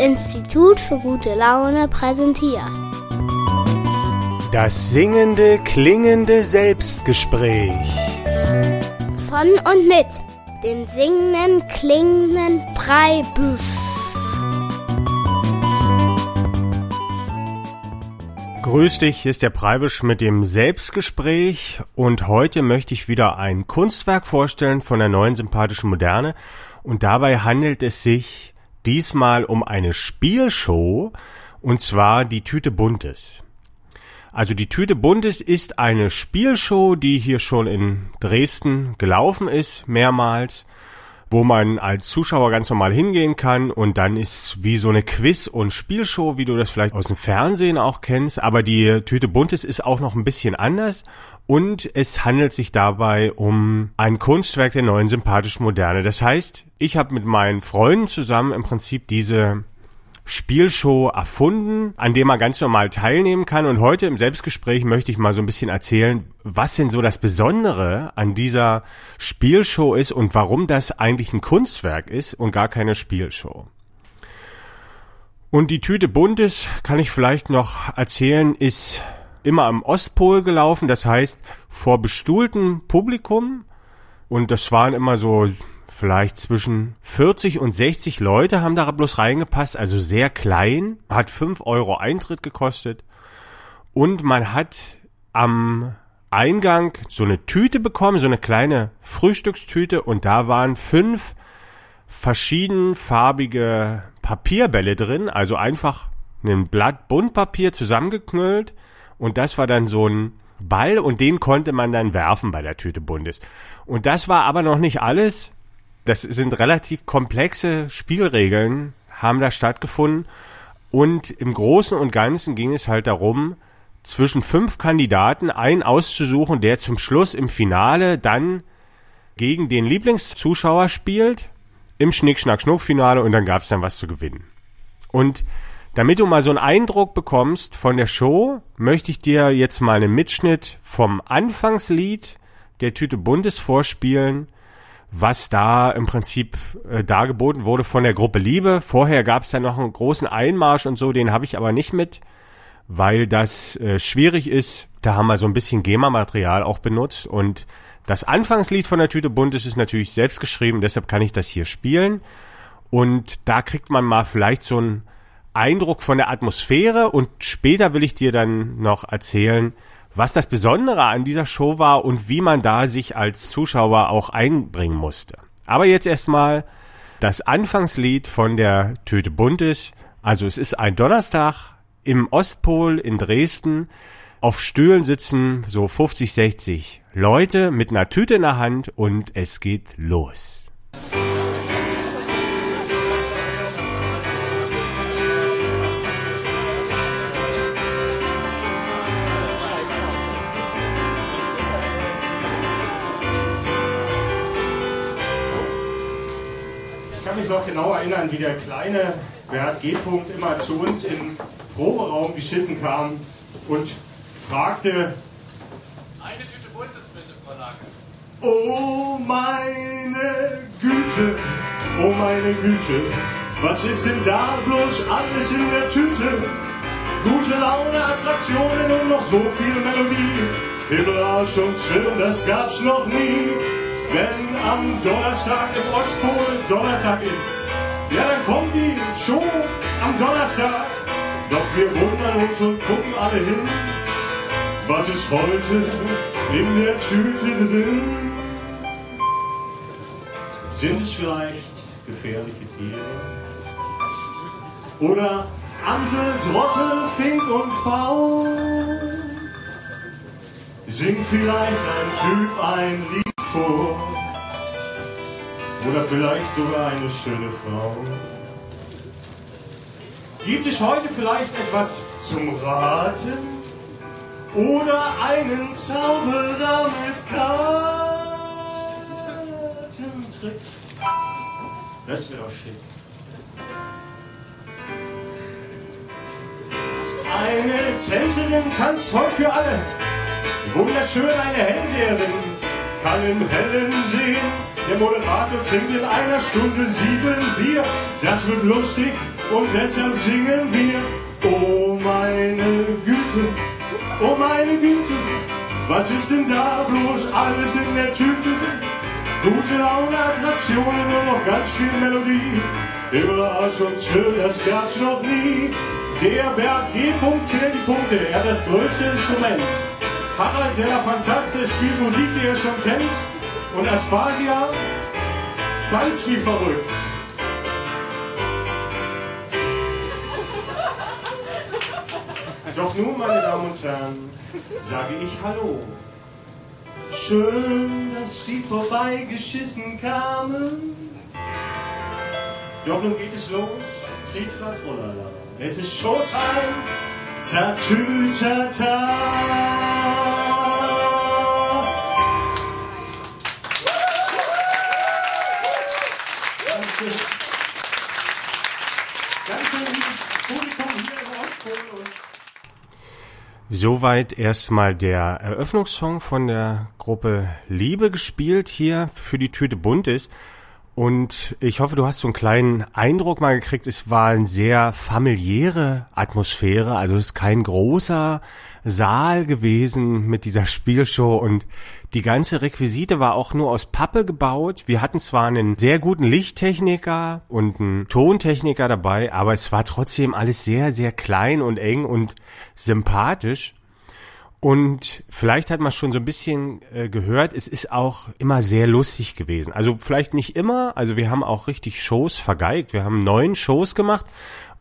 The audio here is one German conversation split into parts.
Institut für gute Laune präsentiert. Das singende, klingende Selbstgespräch. Von und mit dem singenden, klingenden Breibüsch. Grüß dich, hier ist der Preibisch mit dem Selbstgespräch und heute möchte ich wieder ein Kunstwerk vorstellen von der neuen sympathischen Moderne und dabei handelt es sich diesmal um eine Spielshow und zwar die Tüte Buntes. Also die Tüte Buntes ist eine Spielshow, die hier schon in Dresden gelaufen ist, mehrmals, wo man als Zuschauer ganz normal hingehen kann und dann ist wie so eine Quiz- und Spielshow, wie du das vielleicht aus dem Fernsehen auch kennst, aber die Tüte Buntes ist auch noch ein bisschen anders und es handelt sich dabei um ein Kunstwerk der neuen sympathischen Moderne. Das heißt, ich habe mit meinen Freunden zusammen im Prinzip diese Spielshow erfunden, an dem man ganz normal teilnehmen kann. Und heute im Selbstgespräch möchte ich mal so ein bisschen erzählen, was denn so das Besondere an dieser Spielshow ist und warum das eigentlich ein Kunstwerk ist und gar keine Spielshow. Und die Tüte Buntes, kann ich vielleicht noch erzählen, ist immer am Ostpol gelaufen, das heißt vor bestuhltem Publikum. Und das waren immer so vielleicht zwischen 40 und 60 Leute haben da bloß reingepasst, also sehr klein, hat 5 Euro Eintritt gekostet. Und man hat am Eingang so eine Tüte bekommen, so eine kleine Frühstückstüte und da waren fünf verschiedenfarbige Papierbälle drin, also einfach ein Blatt Buntpapier zusammengeknüllt und das war dann so ein Ball und den konnte man dann werfen bei der Tüte Bundes. Und das war aber noch nicht alles. Das sind relativ komplexe Spielregeln, haben da stattgefunden. Und im Großen und Ganzen ging es halt darum, zwischen fünf Kandidaten einen auszusuchen, der zum Schluss im Finale dann gegen den Lieblingszuschauer spielt, im Schnick-Schnack-Schnuck-Finale und dann gab es dann was zu gewinnen. Und damit du mal so einen Eindruck bekommst von der Show, möchte ich dir jetzt mal einen Mitschnitt vom Anfangslied der Tüte Bundes vorspielen, was da im Prinzip äh, dargeboten wurde von der Gruppe Liebe. Vorher gab es dann noch einen großen Einmarsch und so, den habe ich aber nicht mit, weil das äh, schwierig ist. Da haben wir so ein bisschen GEMA-Material auch benutzt und das Anfangslied von der Tüte Bundes ist natürlich selbst geschrieben, deshalb kann ich das hier spielen. Und da kriegt man mal vielleicht so ein Eindruck von der Atmosphäre und später will ich dir dann noch erzählen, was das Besondere an dieser Show war und wie man da sich als Zuschauer auch einbringen musste. Aber jetzt erstmal das Anfangslied von der Tüte Buntes. Also es ist ein Donnerstag im Ostpol in Dresden. Auf Stühlen sitzen so 50, 60 Leute mit einer Tüte in der Hand und es geht los. noch erinnern, wie der kleine Bert G. -Punkt immer zu uns im Proberaum geschissen kam und fragte: Eine Tüte Buntes bitte, Frau Lage. Oh meine Güte, oh meine Güte, was ist denn da bloß alles in der Tüte? Gute Laune, Attraktionen und noch so viel Melodie. Himmelarsch und Zwirn, das gab's noch nie. Wenn am Donnerstag im Ostpol Donnerstag ist, ja, dann kommt die Show am Donnerstag. Doch wir wundern uns und gucken alle hin. Was ist heute in der Tüte drin? Sind es vielleicht gefährliche Tiere? Oder Amsel, Drossel, Fink und Faul? Singt vielleicht ein Typ ein Lied vor. Oder vielleicht sogar eine schöne Frau. Gibt es heute vielleicht etwas zum Raten? Oder einen Zauberer mit Kartentrick? Das wäre doch schick. Eine Tänzerin tanzt heute für alle. Wunderschön eine Hellseherin kann im Hellen sehen. Der Moderator trinkt in einer Stunde sieben Bier. Das wird lustig, und deshalb singen wir, oh meine Güte, oh meine Güte, was ist denn da bloß alles in der Tüte? Gute Laune, Attraktionen und noch ganz viel Melodie. Überraschung, das gab's noch nie. Der Berg G-Punkt fehlt die Punkte, er hat das größte Instrument. Harald, der fantastisch spielt Musik, die ihr schon kennt. Und Aspasia tanzt wie verrückt. Doch nun, meine Damen und Herren, sage ich Hallo. Schön, dass Sie vorbeigeschissen kamen. Doch nun geht es los. Rollala. Es ist Showtime. Tatü, Soweit erstmal der Eröffnungssong von der Gruppe Liebe gespielt hier für die Tüte bunt ist. Und ich hoffe, du hast so einen kleinen Eindruck mal gekriegt. Es war eine sehr familiäre Atmosphäre. Also es ist kein großer Saal gewesen mit dieser Spielshow und die ganze Requisite war auch nur aus Pappe gebaut. Wir hatten zwar einen sehr guten Lichttechniker und einen Tontechniker dabei, aber es war trotzdem alles sehr, sehr klein und eng und sympathisch. Und vielleicht hat man schon so ein bisschen äh, gehört, es ist auch immer sehr lustig gewesen. Also vielleicht nicht immer, also wir haben auch richtig Shows vergeigt. Wir haben neun Shows gemacht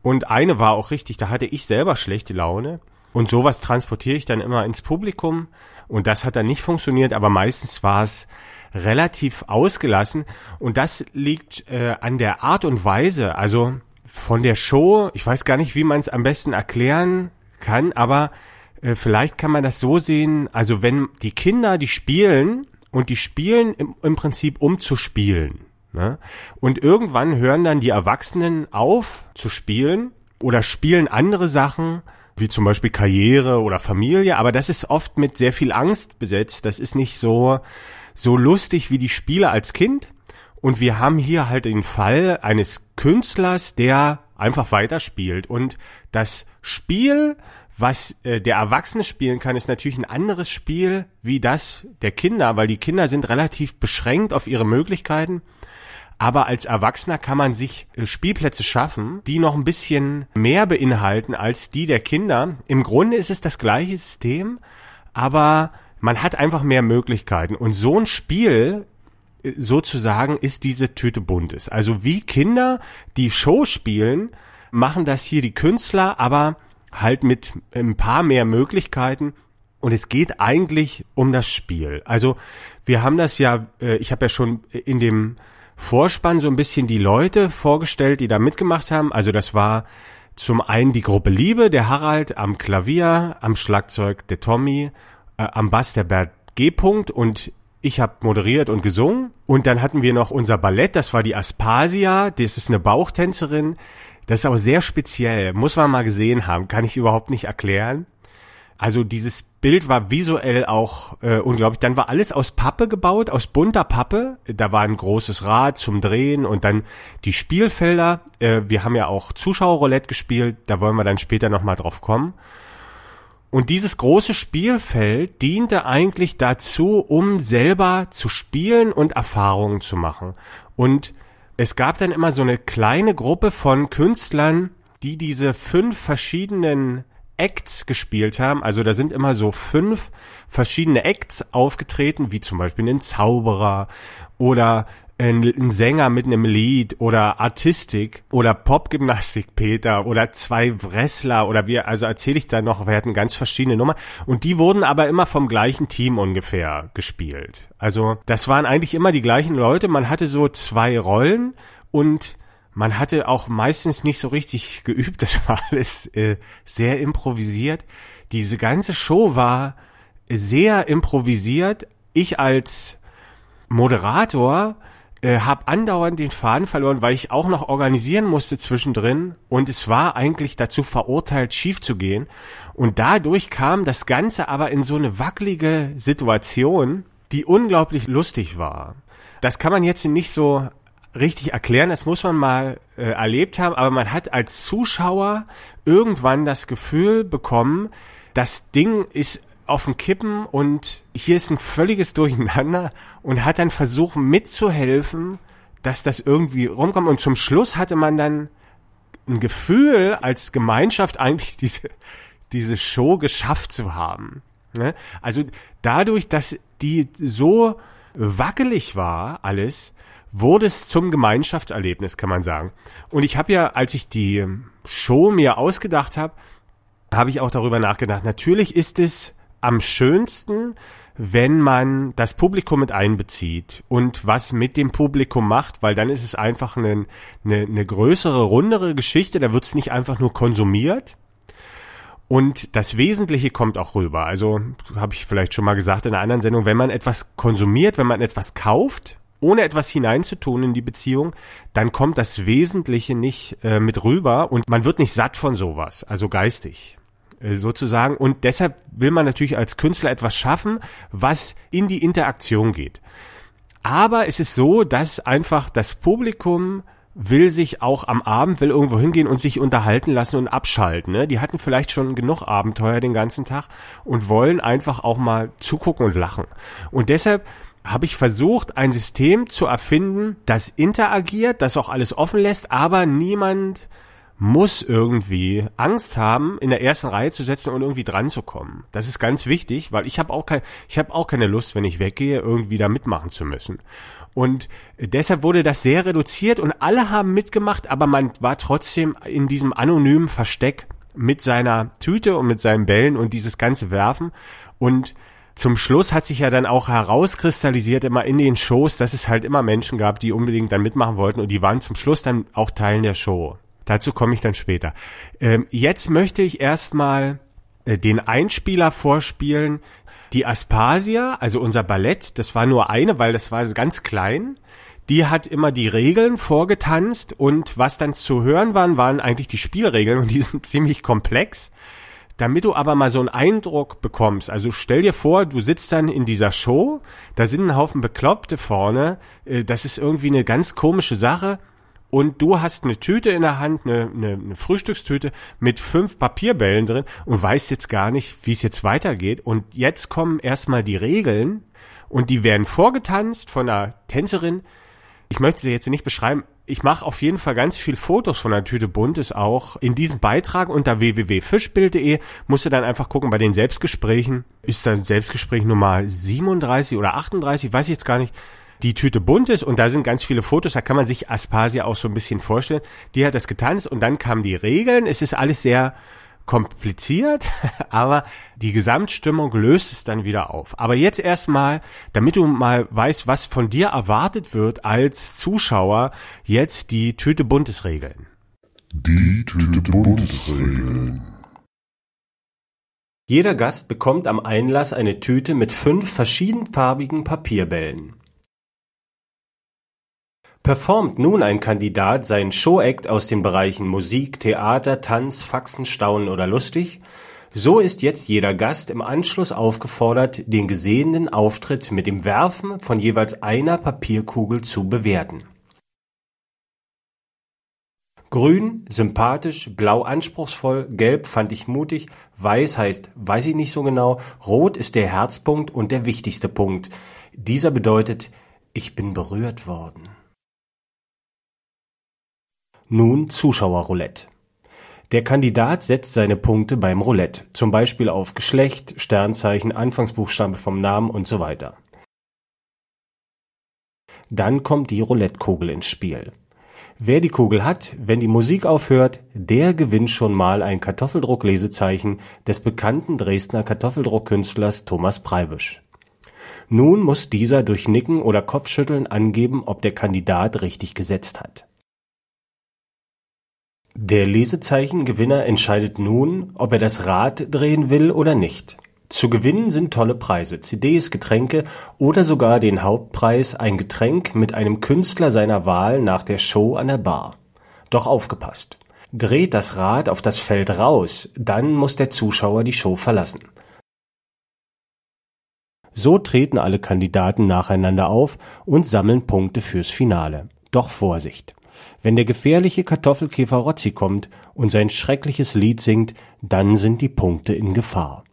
und eine war auch richtig, da hatte ich selber schlechte Laune. Und sowas transportiere ich dann immer ins Publikum und das hat dann nicht funktioniert, aber meistens war es relativ ausgelassen und das liegt äh, an der Art und Weise, also von der Show, ich weiß gar nicht, wie man es am besten erklären kann, aber äh, vielleicht kann man das so sehen, also wenn die Kinder, die spielen und die spielen im, im Prinzip um zu spielen. Ne? Und irgendwann hören dann die Erwachsenen auf zu spielen oder spielen andere Sachen, wie zum Beispiel Karriere oder Familie, aber das ist oft mit sehr viel Angst besetzt. Das ist nicht so, so lustig wie die Spiele als Kind. Und wir haben hier halt den Fall eines Künstlers, der einfach weiterspielt. Und das Spiel was äh, der Erwachsene spielen kann, ist natürlich ein anderes Spiel wie das der Kinder, weil die Kinder sind relativ beschränkt auf ihre Möglichkeiten. Aber als Erwachsener kann man sich äh, Spielplätze schaffen, die noch ein bisschen mehr beinhalten als die der Kinder. Im Grunde ist es das gleiche System, aber man hat einfach mehr Möglichkeiten. Und so ein Spiel äh, sozusagen ist diese Tüte Buntes. Also wie Kinder, die Show spielen, machen das hier die Künstler, aber halt mit ein paar mehr Möglichkeiten. Und es geht eigentlich um das Spiel. Also wir haben das ja, äh, ich habe ja schon in dem Vorspann so ein bisschen die Leute vorgestellt, die da mitgemacht haben. Also das war zum einen die Gruppe Liebe, der Harald am Klavier, am Schlagzeug der Tommy, äh, am Bass der Bert G. -Punkt und ich habe moderiert und gesungen. Und dann hatten wir noch unser Ballett, das war die Aspasia, das ist eine Bauchtänzerin, das ist auch sehr speziell, muss man mal gesehen haben, kann ich überhaupt nicht erklären. Also dieses Bild war visuell auch äh, unglaublich. Dann war alles aus Pappe gebaut, aus bunter Pappe. Da war ein großes Rad zum Drehen und dann die Spielfelder. Äh, wir haben ja auch Zuschauerroulette gespielt, da wollen wir dann später nochmal drauf kommen. Und dieses große Spielfeld diente eigentlich dazu, um selber zu spielen und Erfahrungen zu machen. Und es gab dann immer so eine kleine Gruppe von Künstlern, die diese fünf verschiedenen Acts gespielt haben. Also da sind immer so fünf verschiedene Acts aufgetreten, wie zum Beispiel ein Zauberer oder ein, Sänger mit einem Lied oder Artistik oder Popgymnastik Peter oder zwei Wrestler oder wir, also erzähle ich da noch, wir hatten ganz verschiedene Nummern und die wurden aber immer vom gleichen Team ungefähr gespielt. Also das waren eigentlich immer die gleichen Leute, man hatte so zwei Rollen und man hatte auch meistens nicht so richtig geübt, das war alles äh, sehr improvisiert. Diese ganze Show war sehr improvisiert. Ich als Moderator äh, habe andauernd den Faden verloren, weil ich auch noch organisieren musste zwischendrin und es war eigentlich dazu verurteilt, schief zu gehen. Und dadurch kam das Ganze aber in so eine wackelige Situation, die unglaublich lustig war. Das kann man jetzt nicht so richtig erklären, das muss man mal äh, erlebt haben, aber man hat als Zuschauer irgendwann das Gefühl bekommen, das Ding ist auf dem Kippen und hier ist ein völliges Durcheinander und hat dann versucht mitzuhelfen, dass das irgendwie rumkommt und zum Schluss hatte man dann ein Gefühl als Gemeinschaft eigentlich diese diese Show geschafft zu haben. Ne? Also dadurch, dass die so wackelig war, alles, wurde es zum Gemeinschaftserlebnis, kann man sagen. Und ich habe ja, als ich die Show mir ausgedacht habe, habe ich auch darüber nachgedacht. Natürlich ist es am schönsten, wenn man das Publikum mit einbezieht und was mit dem Publikum macht, weil dann ist es einfach eine, eine, eine größere, rundere Geschichte. Da wird es nicht einfach nur konsumiert, und das Wesentliche kommt auch rüber. Also habe ich vielleicht schon mal gesagt in einer anderen Sendung, wenn man etwas konsumiert, wenn man etwas kauft, ohne etwas hineinzutun in die Beziehung, dann kommt das Wesentliche nicht äh, mit rüber und man wird nicht satt von sowas, also geistig äh, sozusagen. Und deshalb will man natürlich als Künstler etwas schaffen, was in die Interaktion geht. Aber es ist so, dass einfach das Publikum will sich auch am Abend, will irgendwo hingehen und sich unterhalten lassen und abschalten. Ne? Die hatten vielleicht schon genug Abenteuer den ganzen Tag und wollen einfach auch mal zugucken und lachen. Und deshalb habe ich versucht, ein System zu erfinden, das interagiert, das auch alles offen lässt, aber niemand muss irgendwie Angst haben, in der ersten Reihe zu setzen und irgendwie dran zu kommen. Das ist ganz wichtig, weil ich habe auch kein, ich habe auch keine Lust, wenn ich weggehe, irgendwie da mitmachen zu müssen. Und deshalb wurde das sehr reduziert und alle haben mitgemacht, aber man war trotzdem in diesem anonymen Versteck mit seiner Tüte und mit seinen Bällen und dieses ganze Werfen und zum Schluss hat sich ja dann auch herauskristallisiert immer in den Shows, dass es halt immer Menschen gab, die unbedingt dann mitmachen wollten und die waren zum Schluss dann auch Teilen der Show. Dazu komme ich dann später. Ähm, jetzt möchte ich erstmal äh, den Einspieler vorspielen. Die Aspasia, also unser Ballett, das war nur eine, weil das war ganz klein. Die hat immer die Regeln vorgetanzt und was dann zu hören waren, waren eigentlich die Spielregeln und die sind ziemlich komplex. Damit du aber mal so einen Eindruck bekommst, also stell dir vor, du sitzt dann in dieser Show, da sind ein Haufen Bekloppte vorne, äh, das ist irgendwie eine ganz komische Sache und du hast eine Tüte in der Hand, eine, eine, eine Frühstückstüte mit fünf Papierbällen drin und weißt jetzt gar nicht, wie es jetzt weitergeht. Und jetzt kommen erstmal die Regeln und die werden vorgetanzt von einer Tänzerin. Ich möchte sie jetzt nicht beschreiben. Ich mache auf jeden Fall ganz viel Fotos von der Tüte Buntes auch in diesem Beitrag unter www.fischbild.de. Musst du dann einfach gucken bei den Selbstgesprächen. Ist dann Selbstgespräch Nummer 37 oder 38, weiß ich jetzt gar nicht die Tüte bunt ist und da sind ganz viele Fotos, da kann man sich Aspasia auch so ein bisschen vorstellen. Die hat das getanzt und dann kamen die Regeln. Es ist alles sehr kompliziert, aber die Gesamtstimmung löst es dann wieder auf. Aber jetzt erstmal, damit du mal weißt, was von dir erwartet wird als Zuschauer, jetzt die Tüte buntes Regeln. Die Tüte buntes Regeln. Jeder Gast bekommt am Einlass eine Tüte mit fünf verschiedenfarbigen Papierbällen. Performt nun ein Kandidat seinen Showact aus den Bereichen Musik, Theater, Tanz, Faxen, Staunen oder Lustig, so ist jetzt jeder Gast im Anschluss aufgefordert, den gesehenen Auftritt mit dem Werfen von jeweils einer Papierkugel zu bewerten. Grün, sympathisch, blau anspruchsvoll, gelb fand ich mutig, weiß heißt weiß ich nicht so genau, rot ist der Herzpunkt und der wichtigste Punkt. Dieser bedeutet, ich bin berührt worden. Nun Zuschauerroulette. Der Kandidat setzt seine Punkte beim Roulette, zum Beispiel auf Geschlecht, Sternzeichen, Anfangsbuchstabe vom Namen und so weiter. Dann kommt die Roulettekugel ins Spiel. Wer die Kugel hat, wenn die Musik aufhört, der gewinnt schon mal ein Kartoffeldruck-Lesezeichen des bekannten Dresdner Kartoffeldruckkünstlers Thomas Preibisch. Nun muss dieser durch Nicken oder Kopfschütteln angeben, ob der Kandidat richtig gesetzt hat. Der Lesezeichen-Gewinner entscheidet nun, ob er das Rad drehen will oder nicht. Zu gewinnen sind tolle Preise, CDs, Getränke oder sogar den Hauptpreis, ein Getränk mit einem Künstler seiner Wahl nach der Show an der Bar. Doch aufgepasst. Dreht das Rad auf das Feld raus, dann muss der Zuschauer die Show verlassen. So treten alle Kandidaten nacheinander auf und sammeln Punkte fürs Finale. Doch Vorsicht! Wenn der gefährliche Kartoffelkäfer Rotzi kommt und sein schreckliches Lied singt, dann sind die Punkte in Gefahr.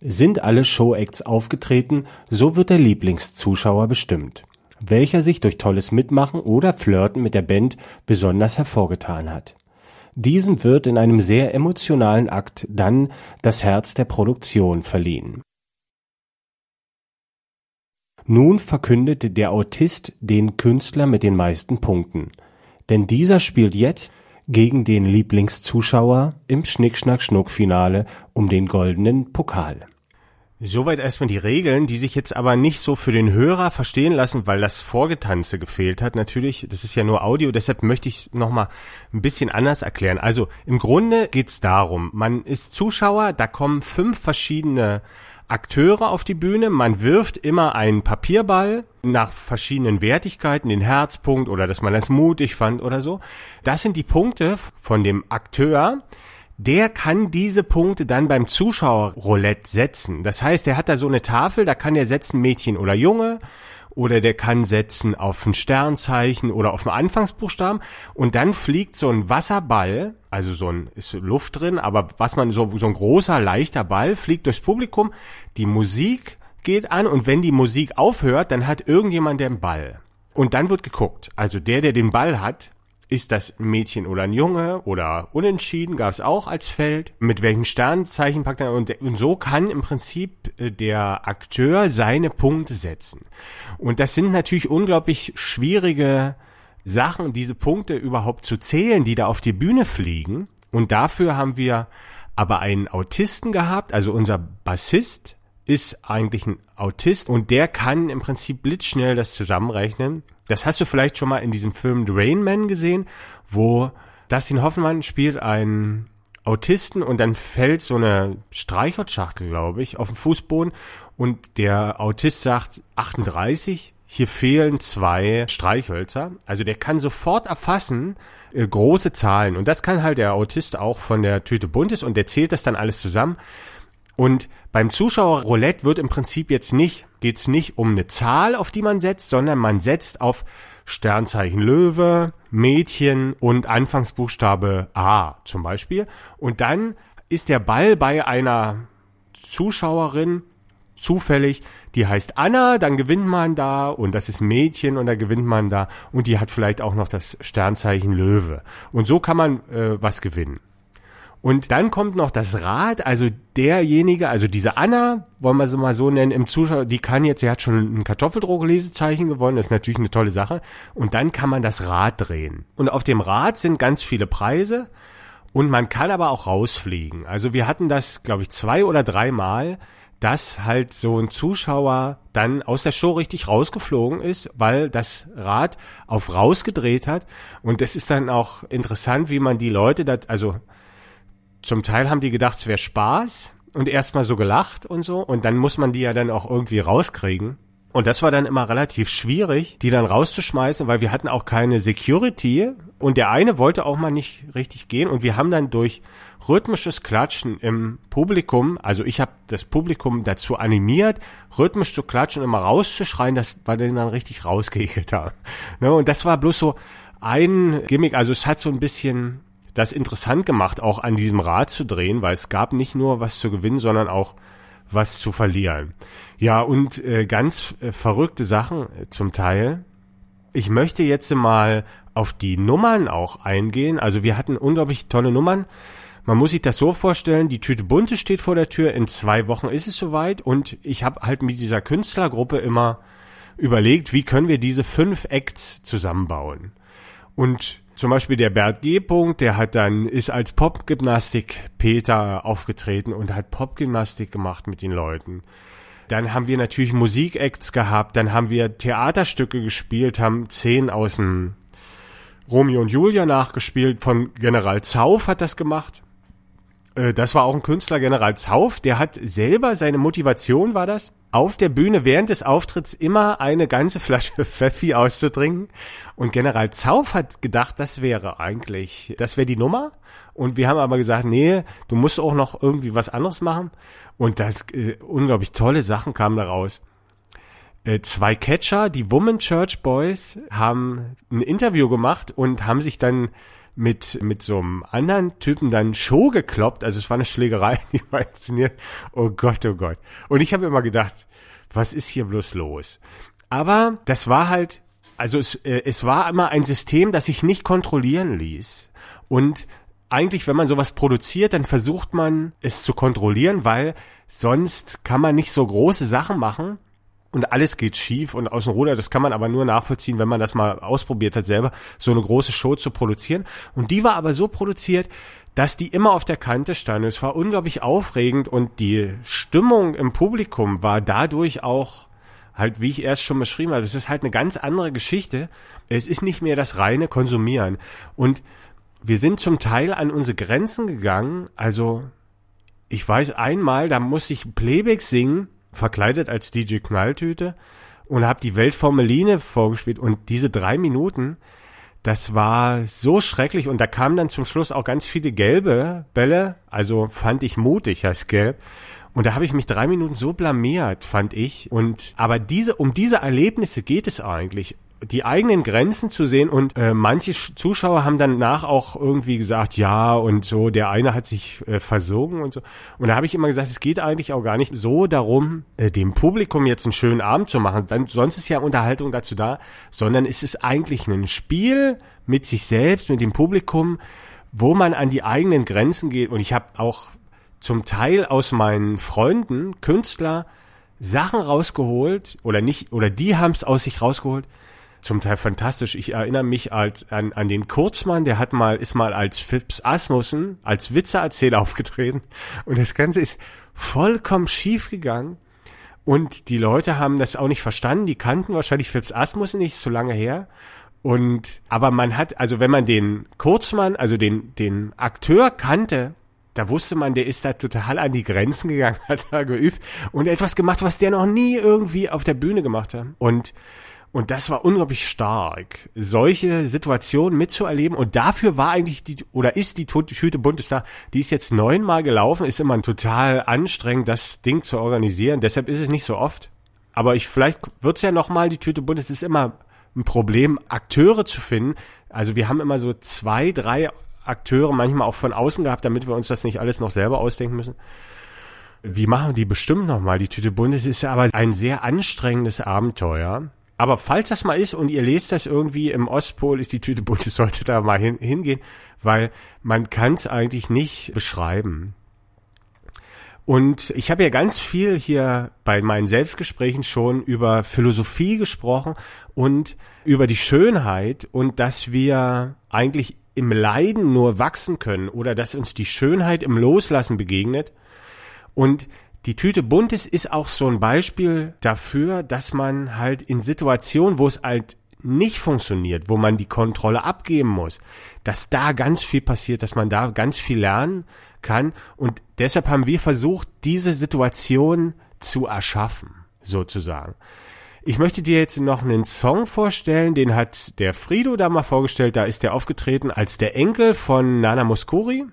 Sind alle Showacts aufgetreten, so wird der Lieblingszuschauer bestimmt, welcher sich durch tolles Mitmachen oder Flirten mit der Band besonders hervorgetan hat. Diesem wird in einem sehr emotionalen Akt dann das Herz der Produktion verliehen. Nun verkündet der Autist den Künstler mit den meisten Punkten, denn dieser spielt jetzt gegen den Lieblingszuschauer im Schnick-Schnack-Schnuck-Finale um den goldenen Pokal. Soweit erstmal die Regeln, die sich jetzt aber nicht so für den Hörer verstehen lassen, weil das Vorgetanze gefehlt hat. Natürlich, das ist ja nur Audio, deshalb möchte ich nochmal ein bisschen anders erklären. Also im Grunde geht's darum, man ist Zuschauer, da kommen fünf verschiedene Akteure auf die Bühne, man wirft immer einen Papierball nach verschiedenen Wertigkeiten, den Herzpunkt oder dass man das mutig fand oder so. Das sind die Punkte von dem Akteur der kann diese Punkte dann beim Zuschauerroulette setzen. Das heißt, er hat da so eine Tafel, da kann er setzen Mädchen oder Junge oder der kann setzen auf ein Sternzeichen oder auf einen Anfangsbuchstaben und dann fliegt so ein Wasserball, also so ein ist Luft drin, aber was man so so ein großer leichter Ball fliegt durchs Publikum, die Musik geht an und wenn die Musik aufhört, dann hat irgendjemand den Ball. Und dann wird geguckt. Also der, der den Ball hat, ist das ein Mädchen oder ein Junge oder unentschieden gab es auch als Feld. Mit welchem Sternzeichen packt er und, und so kann im Prinzip äh, der Akteur seine Punkte setzen. Und das sind natürlich unglaublich schwierige Sachen, diese Punkte überhaupt zu zählen, die da auf die Bühne fliegen. Und dafür haben wir aber einen Autisten gehabt, also unser Bassist ist eigentlich ein Autist und der kann im Prinzip blitzschnell das zusammenrechnen das hast du vielleicht schon mal in diesem Film The Rain Man gesehen, wo Dustin Hoffmann spielt einen Autisten und dann fällt so eine Streichholzschachtel, glaube ich, auf den Fußboden und der Autist sagt 38, hier fehlen zwei Streichhölzer. Also der kann sofort erfassen äh, große Zahlen und das kann halt der Autist auch von der Tüte Buntes und der zählt das dann alles zusammen. Und beim Zuschauerroulette wird im Prinzip jetzt nicht, geht's nicht um eine Zahl, auf die man setzt, sondern man setzt auf Sternzeichen Löwe, Mädchen und Anfangsbuchstabe A zum Beispiel. Und dann ist der Ball bei einer Zuschauerin zufällig, die heißt Anna, dann gewinnt man da und das ist Mädchen und da gewinnt man da und die hat vielleicht auch noch das Sternzeichen Löwe. Und so kann man äh, was gewinnen. Und dann kommt noch das Rad, also derjenige, also diese Anna, wollen wir sie mal so nennen, im Zuschauer, die kann jetzt, sie hat schon ein Kartoffeldruck-Lesezeichen gewonnen, das ist natürlich eine tolle Sache. Und dann kann man das Rad drehen. Und auf dem Rad sind ganz viele Preise. Und man kann aber auch rausfliegen. Also wir hatten das, glaube ich, zwei oder dreimal, dass halt so ein Zuschauer dann aus der Show richtig rausgeflogen ist, weil das Rad auf rausgedreht hat. Und das ist dann auch interessant, wie man die Leute, das, also zum Teil haben die gedacht, es wäre Spaß und erstmal so gelacht und so und dann muss man die ja dann auch irgendwie rauskriegen. Und das war dann immer relativ schwierig, die dann rauszuschmeißen, weil wir hatten auch keine Security und der eine wollte auch mal nicht richtig gehen und wir haben dann durch rhythmisches Klatschen im Publikum, also ich habe das Publikum dazu animiert, rhythmisch zu klatschen, immer rauszuschreien, dass wir den dann richtig rausgehegelt haben. Ne, und das war bloß so ein Gimmick, also es hat so ein bisschen das interessant gemacht, auch an diesem Rad zu drehen, weil es gab nicht nur was zu gewinnen, sondern auch was zu verlieren. Ja, und äh, ganz äh, verrückte Sachen äh, zum Teil. Ich möchte jetzt mal auf die Nummern auch eingehen. Also wir hatten unglaublich tolle Nummern. Man muss sich das so vorstellen, die Tüte Bunte steht vor der Tür, in zwei Wochen ist es soweit und ich habe halt mit dieser Künstlergruppe immer überlegt, wie können wir diese fünf Acts zusammenbauen. Und zum Beispiel der Bert G. -Punkt, der hat dann, ist als Popgymnastik Peter aufgetreten und hat Popgymnastik gemacht mit den Leuten. Dann haben wir natürlich Musikacts gehabt, dann haben wir Theaterstücke gespielt, haben zehn aus dem Romeo und Julia nachgespielt, von General Zauf hat das gemacht. Äh, das war auch ein Künstler, General Zauf, der hat selber seine Motivation war das, auf der Bühne während des Auftritts immer eine ganze Flasche Pfeffi auszutrinken. Und General Zauf hat gedacht, das wäre eigentlich, das wäre die Nummer. Und wir haben aber gesagt, nee, du musst auch noch irgendwie was anderes machen. Und das äh, unglaublich tolle Sachen kamen daraus. äh, zwei Catcher, die Woman Church Boys, haben ein Interview gemacht und haben sich dann mit, mit so einem anderen Typen dann Show gekloppt. Also es war eine Schlägerei, die war inszeniert. Oh Gott, oh Gott. Und ich habe immer gedacht, was ist hier bloß los? Aber das war halt, also es, äh, es war immer ein System, das sich nicht kontrollieren ließ. Und eigentlich, wenn man sowas produziert, dann versucht man es zu kontrollieren, weil sonst kann man nicht so große Sachen machen und alles geht schief und aus dem Ruder. Das kann man aber nur nachvollziehen, wenn man das mal ausprobiert hat, selber so eine große Show zu produzieren. Und die war aber so produziert, dass die immer auf der Kante stand. Es war unglaublich aufregend und die Stimmung im Publikum war dadurch auch halt, wie ich erst schon beschrieben habe, es ist halt eine ganz andere Geschichte. Es ist nicht mehr das reine Konsumieren. Und wir sind zum Teil an unsere Grenzen gegangen. Also, ich weiß einmal, da musste ich Playback singen, verkleidet als DJ Knalltüte und habe die Weltformeline vorgespielt und diese drei Minuten, das war so schrecklich und da kamen dann zum Schluss auch ganz viele gelbe Bälle, also fand ich mutig als gelb. Und da habe ich mich drei Minuten so blamiert, fand ich. Und aber diese, um diese Erlebnisse geht es eigentlich die eigenen Grenzen zu sehen und äh, manche Zuschauer haben danach auch irgendwie gesagt, ja und so, der eine hat sich äh, versogen und so. Und da habe ich immer gesagt, es geht eigentlich auch gar nicht so darum, äh, dem Publikum jetzt einen schönen Abend zu machen, dann, sonst ist ja Unterhaltung dazu da, sondern es ist eigentlich ein Spiel mit sich selbst, mit dem Publikum, wo man an die eigenen Grenzen geht. Und ich habe auch zum Teil aus meinen Freunden, Künstler, Sachen rausgeholt oder nicht, oder die haben es aus sich rausgeholt, zum Teil fantastisch. Ich erinnere mich als, an, an den Kurzmann, der hat mal, ist mal als Phipps Asmussen, als Witzeerzähler aufgetreten. Und das Ganze ist vollkommen schief gegangen. Und die Leute haben das auch nicht verstanden. Die kannten wahrscheinlich Phipps Asmussen nicht so lange her. Und, aber man hat, also wenn man den Kurzmann, also den, den Akteur kannte, da wusste man, der ist da total an die Grenzen gegangen, hat da geübt und etwas gemacht, was der noch nie irgendwie auf der Bühne gemacht hat. Und und das war unglaublich stark, solche Situationen mitzuerleben. Und dafür war eigentlich die, oder ist die Tüte Bundestag, die ist jetzt neunmal gelaufen, ist immer total anstrengend, das Ding zu organisieren. Deshalb ist es nicht so oft. Aber ich, vielleicht wird's ja nochmal, die Tüte Bundes ist immer ein Problem, Akteure zu finden. Also wir haben immer so zwei, drei Akteure manchmal auch von außen gehabt, damit wir uns das nicht alles noch selber ausdenken müssen. Wie machen die bestimmt nochmal? Die Tüte Bundes ist aber ein sehr anstrengendes Abenteuer. Aber falls das mal ist und ihr lest das irgendwie im Ostpol, ist die Tüte bunt, sollte da mal hin, hingehen, weil man kann es eigentlich nicht beschreiben. Und ich habe ja ganz viel hier bei meinen Selbstgesprächen schon über Philosophie gesprochen und über die Schönheit und dass wir eigentlich im Leiden nur wachsen können oder dass uns die Schönheit im Loslassen begegnet. Und die Tüte Buntes ist auch so ein Beispiel dafür, dass man halt in Situationen, wo es halt nicht funktioniert, wo man die Kontrolle abgeben muss, dass da ganz viel passiert, dass man da ganz viel lernen kann. Und deshalb haben wir versucht, diese Situation zu erschaffen, sozusagen. Ich möchte dir jetzt noch einen Song vorstellen, den hat der Frido da mal vorgestellt, da ist er aufgetreten als der Enkel von Nana Muscuri.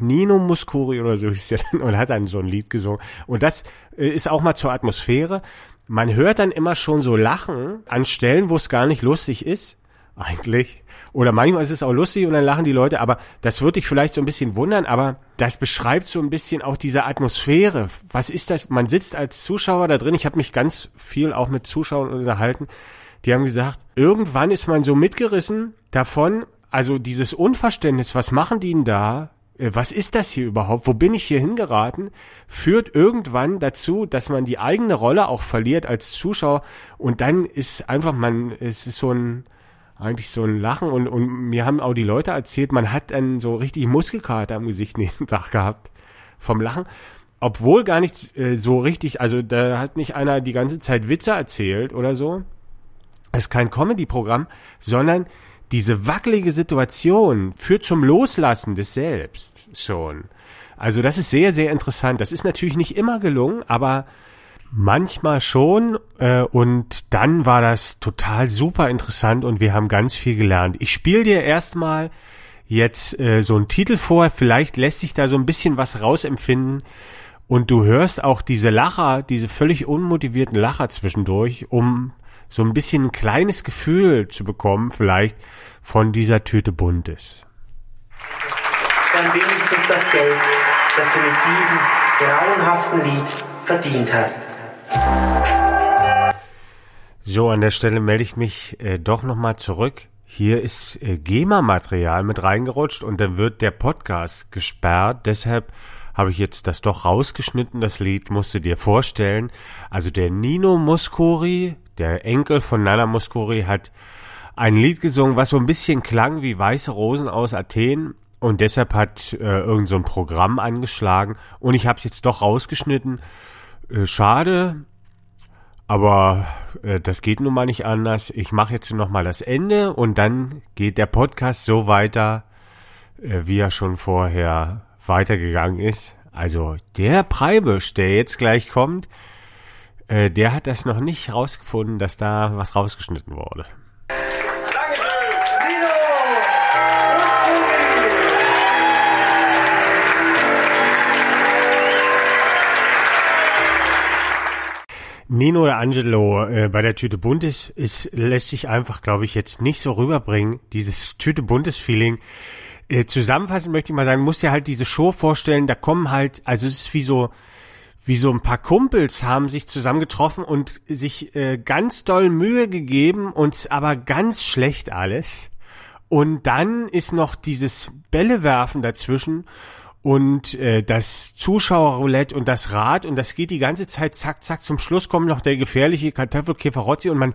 Nino Muscuri oder so hieß der dann und hat dann so ein Lied gesungen. Und das äh, ist auch mal zur Atmosphäre. Man hört dann immer schon so Lachen an Stellen, wo es gar nicht lustig ist, eigentlich. Oder manchmal ist es auch lustig und dann lachen die Leute, aber das würde dich vielleicht so ein bisschen wundern, aber das beschreibt so ein bisschen auch diese Atmosphäre. Was ist das? Man sitzt als Zuschauer da drin. Ich habe mich ganz viel auch mit Zuschauern unterhalten. Die haben gesagt, irgendwann ist man so mitgerissen davon, also dieses Unverständnis, was machen die denn da? Äh, was ist das hier überhaupt? Wo bin ich hier hingeraten? Führt irgendwann dazu, dass man die eigene Rolle auch verliert als Zuschauer und dann ist einfach man, es ist so ein, eigentlich so ein Lachen und, und mir haben auch die Leute erzählt, man hat dann so richtig Muskelkater am Gesicht nächsten Tag gehabt vom Lachen. Obwohl gar nicht äh, so richtig, also da hat nicht einer die ganze Zeit Witze erzählt oder so. Es ist kein Comedy-Programm, sondern diese wackelige Situation führt zum Loslassen des Selbst schon. Also das ist sehr, sehr interessant. Das ist natürlich nicht immer gelungen, aber manchmal schon. Äh, und dann war das total super interessant und wir haben ganz viel gelernt. Ich spiele dir erstmal jetzt äh, so einen Titel vor. Vielleicht lässt sich da so ein bisschen was rausempfinden. Und du hörst auch diese Lacher, diese völlig unmotivierten Lacher zwischendurch, um so ein bisschen ein kleines Gefühl zu bekommen, vielleicht von dieser Tüte Buntes. Dann wenigstens das Geld, das du mit diesem grauenhaften Lied verdient hast. So, an der Stelle melde ich mich äh, doch nochmal zurück. Hier ist äh, GEMA-Material mit reingerutscht und dann wird der Podcast gesperrt. Deshalb habe ich jetzt das doch rausgeschnitten, das Lied, musst du dir vorstellen. Also der Nino Muscuri, der Enkel von Nana Muscuri, hat ein Lied gesungen, was so ein bisschen klang wie Weiße Rosen aus Athen und deshalb hat äh, irgend so ein Programm angeschlagen und ich habe es jetzt doch rausgeschnitten. Äh, schade, aber äh, das geht nun mal nicht anders. Ich mache jetzt noch mal das Ende und dann geht der Podcast so weiter, äh, wie er schon vorher weitergegangen ist. Also der Preibisch, der jetzt gleich kommt, äh, der hat das noch nicht rausgefunden, dass da was rausgeschnitten wurde. Nino! Oder Angelo äh, bei der Tüte Buntes ist, lässt sich einfach, glaube ich, jetzt nicht so rüberbringen, dieses Tüte Buntes Feeling. Äh, zusammenfassend möchte ich mal sagen, muss ja halt diese Show vorstellen, da kommen halt, also es ist wie so, wie so ein paar Kumpels haben sich zusammengetroffen und sich äh, ganz doll Mühe gegeben und aber ganz schlecht alles. Und dann ist noch dieses Bällewerfen dazwischen und äh, das Zuschauerroulette und das Rad und das geht die ganze Zeit zack, zack. Zum Schluss kommt noch der gefährliche Kartoffelkäferozzi und man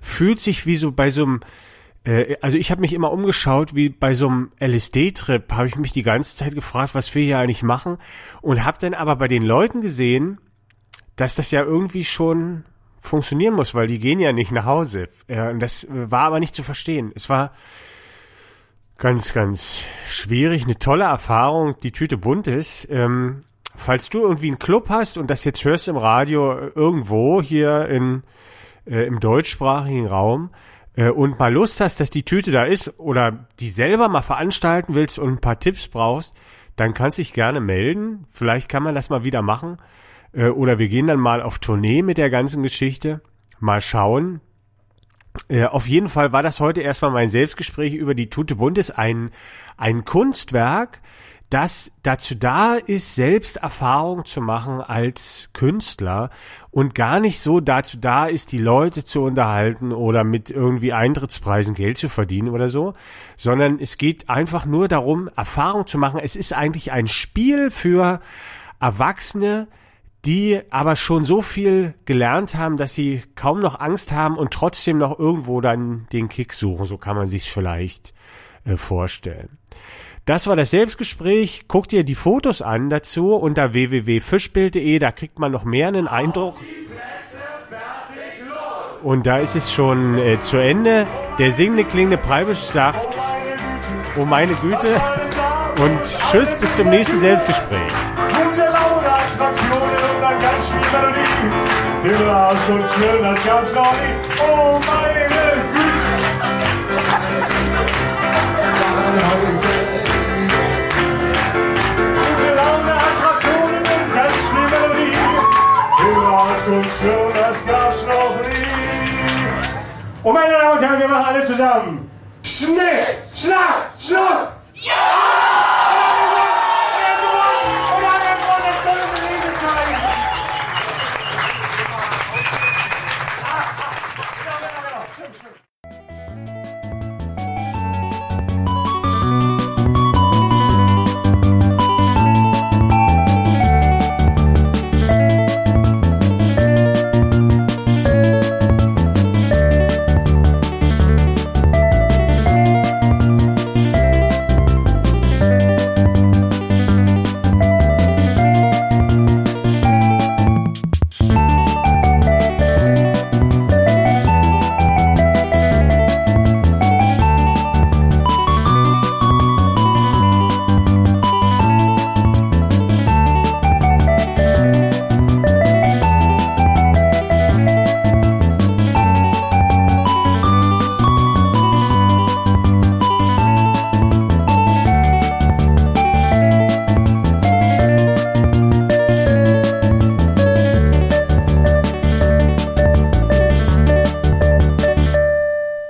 fühlt sich wie so bei so einem also ich habe mich immer umgeschaut, wie bei so einem LSD-Trip, habe ich mich die ganze Zeit gefragt, was wir hier eigentlich machen und habe dann aber bei den Leuten gesehen, dass das ja irgendwie schon funktionieren muss, weil die gehen ja nicht nach Hause. Äh, und das war aber nicht zu verstehen. Es war ganz, ganz schwierig, eine tolle Erfahrung, die Tüte bunt ist. Ähm, falls du irgendwie einen Club hast und das jetzt hörst im Radio äh, irgendwo hier in, äh, im deutschsprachigen Raum äh, und mal Lust hast, dass die Tüte da ist oder die selber mal veranstalten willst und ein paar Tipps brauchst, dann kannst du dich gerne melden. Vielleicht kann man das mal wieder machen. Äh, oder wir gehen dann mal auf Tournee mit der ganzen Geschichte. Mal schauen. Äh, auf jeden Fall war das heute erstmal mein Selbstgespräch über die Tute Buntes, ein, ein Kunstwerk, das dazu da ist, selbst Erfahrung zu machen als Künstler und gar nicht so dazu da ist, die Leute zu unterhalten oder mit irgendwie Eintrittspreisen Geld zu verdienen oder so, sondern es geht einfach nur darum, Erfahrung zu machen. Es ist eigentlich ein Spiel für Erwachsene, die aber schon so viel gelernt haben, dass sie kaum noch Angst haben und trotzdem noch irgendwo dann den Kick suchen. So kann man sich vielleicht äh, vorstellen. Das war das Selbstgespräch. Guck dir die Fotos an dazu unter www.fischbild.de. Da kriegt man noch mehr einen Eindruck. Und da ist es schon äh, zu Ende. Der singende, klingende Preibisch sagt, oh meine Güte. Und tschüss, bis zum nächsten Selbstgespräch. Gute Laune, Attraktionen und dann ganz viel Melodie. Überaus und schön, das gab's noch nie. Oh meine Und schön, das gab's noch nie. Und meine Damen und Herren, wir machen alle zusammen. Schnell, schnapp, schnapp. Ja!